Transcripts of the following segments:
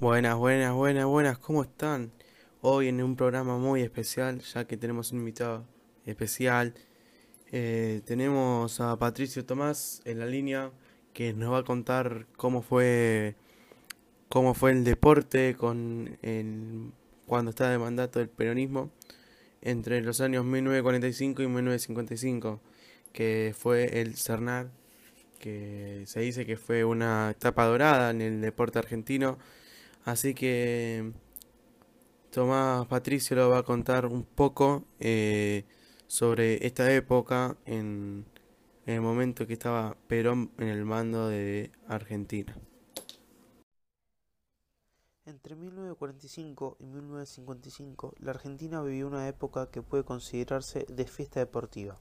Buenas, buenas, buenas, buenas, ¿cómo están? Hoy en un programa muy especial, ya que tenemos un invitado especial. Eh, tenemos a Patricio Tomás en la línea que nos va a contar cómo fue cómo fue el deporte con el, cuando estaba de mandato del peronismo entre los años 1945 y 1955, que fue el CERNAR, que se dice que fue una etapa dorada en el deporte argentino Así que Tomás Patricio lo va a contar un poco eh, sobre esta época en, en el momento que estaba Perón en el mando de Argentina. Entre 1945 y 1955, la Argentina vivió una época que puede considerarse de fiesta deportiva.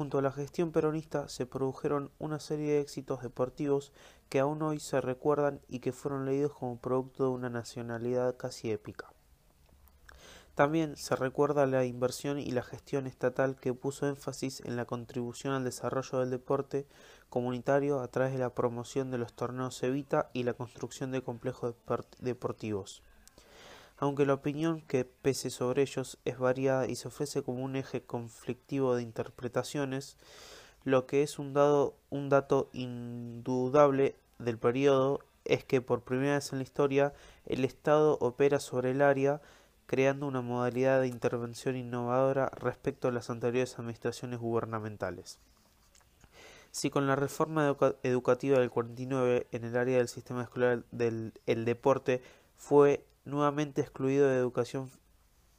Junto a la gestión peronista se produjeron una serie de éxitos deportivos que aún hoy se recuerdan y que fueron leídos como producto de una nacionalidad casi épica. También se recuerda la inversión y la gestión estatal que puso énfasis en la contribución al desarrollo del deporte comunitario a través de la promoción de los torneos Evita y la construcción de complejos deportivos aunque la opinión que pese sobre ellos es variada y se ofrece como un eje conflictivo de interpretaciones, lo que es un, dato indudable del periodo es que por primera vez en la historia el Estado opera sobre el área creando una modalidad de intervención innovadora respecto a las anteriores administraciones gubernamentales. Si con la reforma educativa del 49 en el área del sistema escolar del el deporte fue nuevamente excluido de, educación,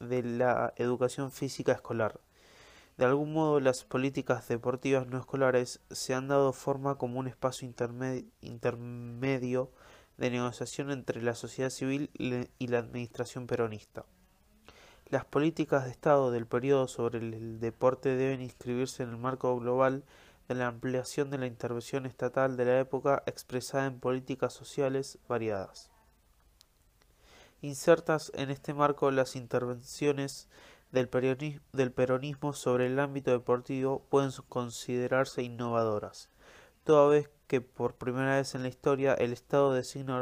de la educación física escolar. De algún modo las políticas deportivas no escolares se han dado forma como un espacio intermedio de negociación entre la sociedad civil y la administración peronista. Las políticas de Estado del periodo sobre el deporte deben inscribirse en el marco global de la ampliación de la intervención estatal de la época expresada en políticas sociales variadas. Insertas en este marco las intervenciones del peronismo sobre el ámbito deportivo pueden considerarse innovadoras, toda vez que por primera vez en la historia el Estado designa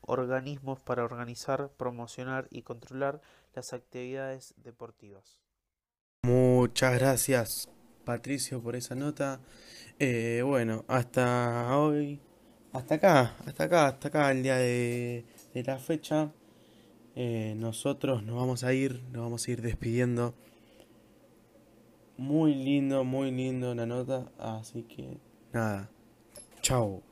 organismos para organizar, promocionar y controlar las actividades deportivas. Muchas gracias Patricio por esa nota. Eh, bueno, hasta hoy, hasta acá, hasta acá, hasta acá el día de la fecha. Eh, nosotros nos vamos a ir, nos vamos a ir despidiendo. Muy lindo, muy lindo la nota. Así que nada. Chao.